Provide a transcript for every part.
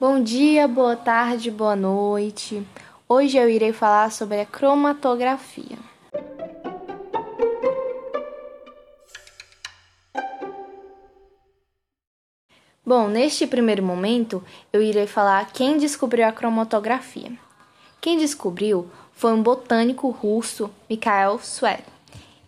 Bom dia, boa tarde, boa noite. Hoje eu irei falar sobre a cromatografia. Bom, neste primeiro momento eu irei falar quem descobriu a cromatografia. Quem descobriu foi um botânico russo, Mikhail Schwedt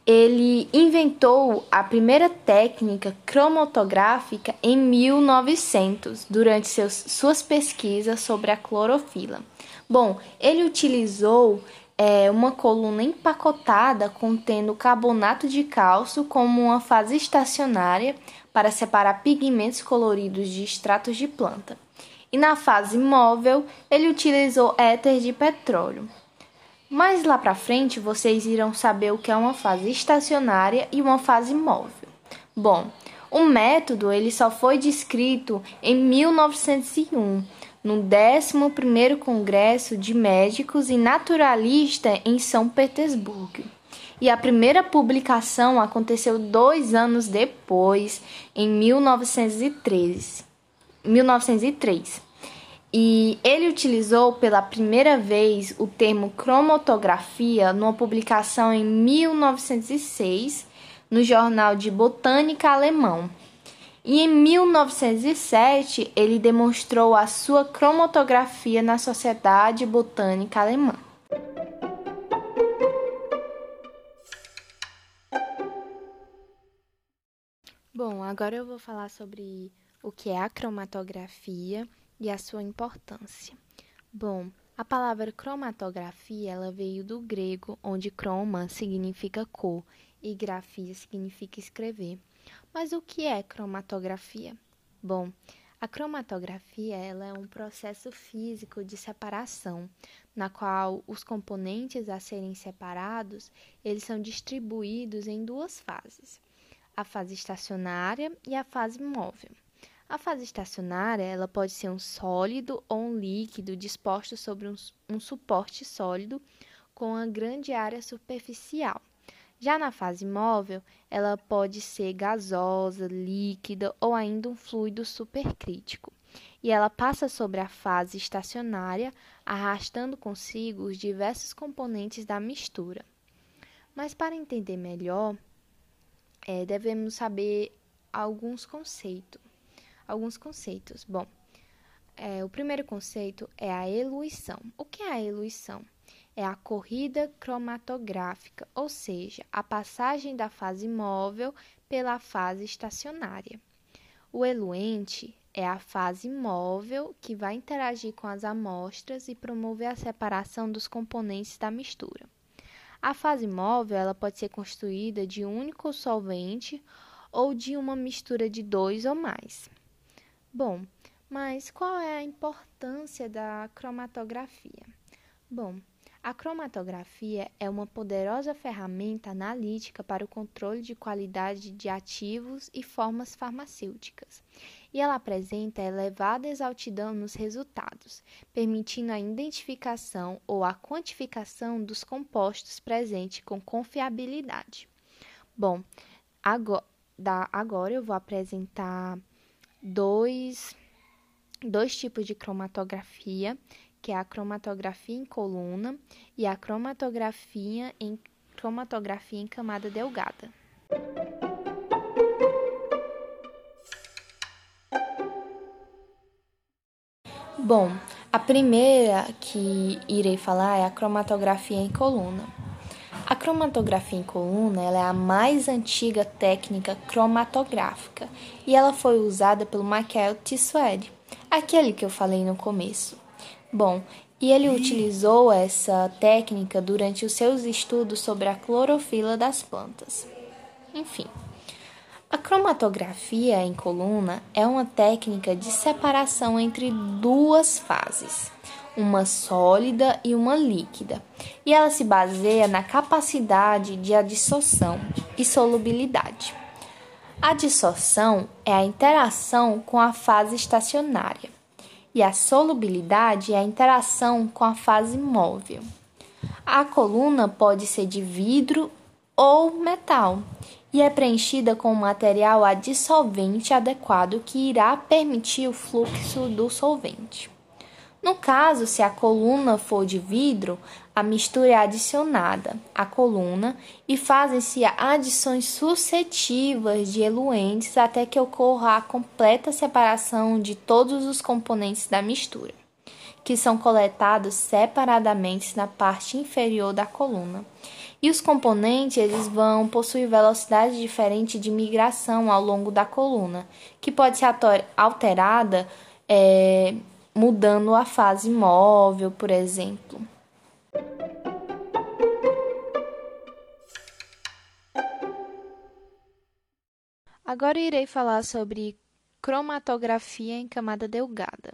ele inventou a primeira técnica cromatográfica em 1900, durante seus, suas pesquisas sobre a clorofila. Bom, ele utilizou é, uma coluna empacotada contendo carbonato de cálcio como uma fase estacionária para separar pigmentos coloridos de extratos de planta. E na fase móvel, ele utilizou éter de petróleo. Mais lá para frente vocês irão saber o que é uma fase estacionária e uma fase móvel. Bom, o método ele só foi descrito em 1901, no 11º Congresso de Médicos e Naturalistas em São Petersburgo. E a primeira publicação aconteceu dois anos depois, em 1913. 1903. E ele utilizou pela primeira vez o termo cromatografia numa publicação em 1906 no Jornal de Botânica Alemão. E em 1907 ele demonstrou a sua cromatografia na Sociedade Botânica Alemã. Bom, agora eu vou falar sobre o que é a cromatografia e a sua importância. Bom, a palavra cromatografia ela veio do grego, onde croma significa cor e grafia significa escrever. Mas o que é cromatografia? Bom, a cromatografia ela é um processo físico de separação, na qual os componentes a serem separados, eles são distribuídos em duas fases: a fase estacionária e a fase móvel. A fase estacionária ela pode ser um sólido ou um líquido disposto sobre um, um suporte sólido com uma grande área superficial. Já na fase móvel, ela pode ser gasosa, líquida ou ainda um fluido supercrítico. E ela passa sobre a fase estacionária, arrastando consigo os diversos componentes da mistura. Mas para entender melhor, é, devemos saber alguns conceitos alguns conceitos. Bom, é, o primeiro conceito é a eluição. O que é a eluição? É a corrida cromatográfica, ou seja, a passagem da fase móvel pela fase estacionária. O eluente é a fase móvel que vai interagir com as amostras e promover a separação dos componentes da mistura. A fase móvel ela pode ser construída de um único solvente ou de uma mistura de dois ou mais. Bom, mas qual é a importância da cromatografia? Bom, a cromatografia é uma poderosa ferramenta analítica para o controle de qualidade de ativos e formas farmacêuticas, e ela apresenta elevada exatidão nos resultados, permitindo a identificação ou a quantificação dos compostos presentes com confiabilidade. Bom, agora, agora eu vou apresentar dois, dois tipos de cromatografia, que é a cromatografia em coluna e a cromatografia em cromatografia em camada delgada. Bom, a primeira que irei falar é a cromatografia em coluna. A cromatografia em coluna é a mais antiga técnica cromatográfica e ela foi usada pelo Michael Tissued, aquele que eu falei no começo. Bom, e ele utilizou essa técnica durante os seus estudos sobre a clorofila das plantas. Enfim, a cromatografia em coluna é uma técnica de separação entre duas fases uma sólida e uma líquida, e ela se baseia na capacidade de adsorção e solubilidade. A dissorção é a interação com a fase estacionária e a solubilidade é a interação com a fase móvel. A coluna pode ser de vidro ou metal e é preenchida com um material adissolvente adequado que irá permitir o fluxo do solvente. No caso, se a coluna for de vidro, a mistura é adicionada à coluna e fazem-se adições sucessivas de eluentes até que ocorra a completa separação de todos os componentes da mistura, que são coletados separadamente na parte inferior da coluna. E os componentes eles vão possuir velocidade diferente de migração ao longo da coluna, que pode ser alterada é, mudando a fase móvel, por exemplo. Agora irei falar sobre cromatografia em camada delgada.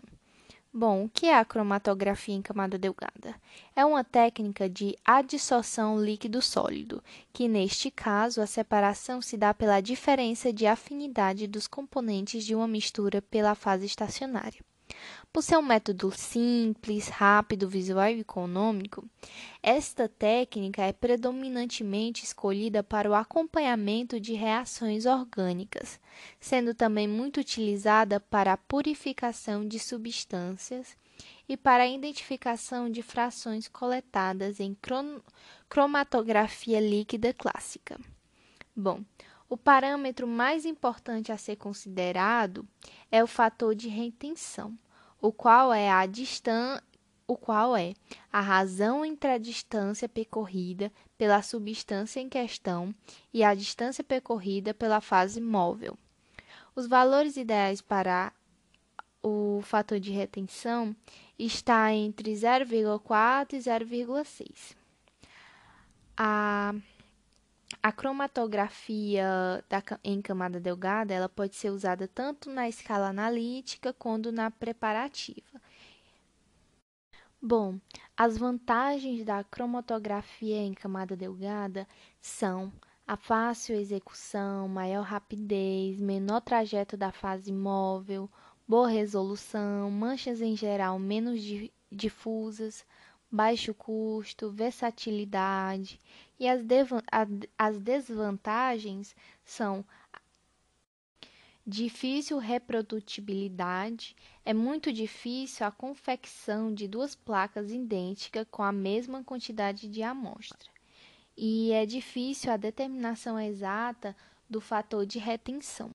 Bom, o que é a cromatografia em camada delgada? É uma técnica de adsorção líquido-sólido, que neste caso a separação se dá pela diferença de afinidade dos componentes de uma mistura pela fase estacionária. Por ser um método simples, rápido, visual e econômico, esta técnica é predominantemente escolhida para o acompanhamento de reações orgânicas, sendo também muito utilizada para a purificação de substâncias e para a identificação de frações coletadas em cromatografia líquida clássica. Bom, o parâmetro mais importante a ser considerado é o fator de retenção o qual é a distância o qual é a razão entre a distância percorrida pela substância em questão e a distância percorrida pela fase móvel. Os valores ideais para o fator de retenção está entre 0,4 e 0,6. A a cromatografia da, em camada delgada ela pode ser usada tanto na escala analítica quanto na preparativa. Bom, as vantagens da cromatografia em camada delgada são a fácil execução, maior rapidez, menor trajeto da fase móvel, boa resolução, manchas em geral menos difusas, baixo custo, versatilidade e as, as desvantagens são difícil reprodutibilidade, é muito difícil a confecção de duas placas idênticas com a mesma quantidade de amostra, e é difícil a determinação exata do fator de retenção.